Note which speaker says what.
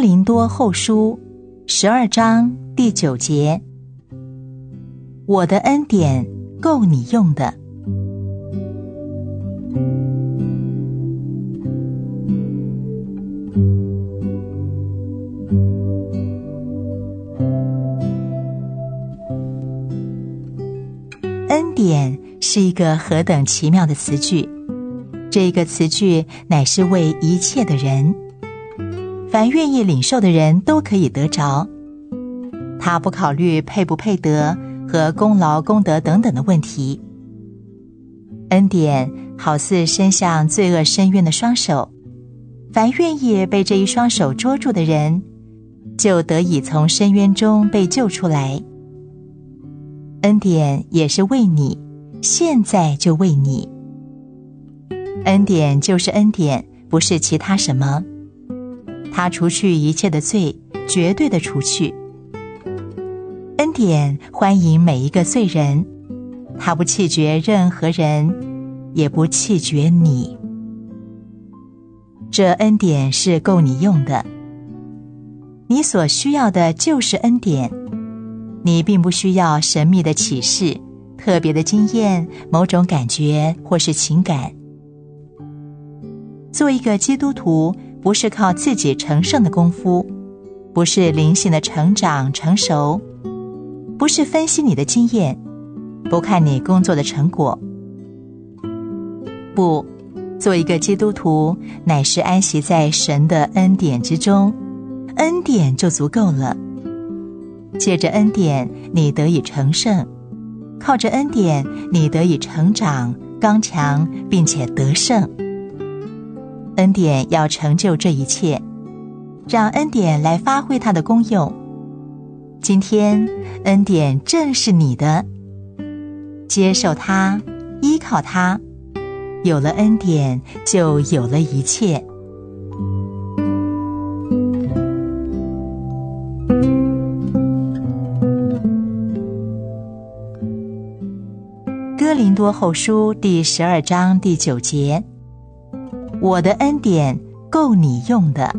Speaker 1: 林多后书十二章第九节：我的恩典够你用的。恩典是一个何等奇妙的词句！这个词句乃是为一切的人，凡愿意领受的人都可以得着。他不考虑配不配得和功劳功德等等的问题。恩典好似伸向罪恶深渊的双手，凡愿意被这一双手捉住的人，就得以从深渊中被救出来。恩典也是为你，现在就为你。恩典就是恩典，不是其他什么。他除去一切的罪，绝对的除去。恩典欢迎每一个罪人，他不弃绝任何人，也不弃绝你。这恩典是够你用的，你所需要的就是恩典。你并不需要神秘的启示、特别的经验、某种感觉或是情感。做一个基督徒，不是靠自己成圣的功夫，不是灵性的成长成熟，不是分析你的经验，不看你工作的成果。不，做一个基督徒，乃是安息在神的恩典之中，恩典就足够了。借着恩典，你得以成圣；靠着恩典，你得以成长、刚强，并且得胜。恩典要成就这一切，让恩典来发挥它的功用。今天，恩典正是你的，接受它，依靠它，有了恩典，就有了一切。哥林多后书第十二章第九节：我的恩典够你用的。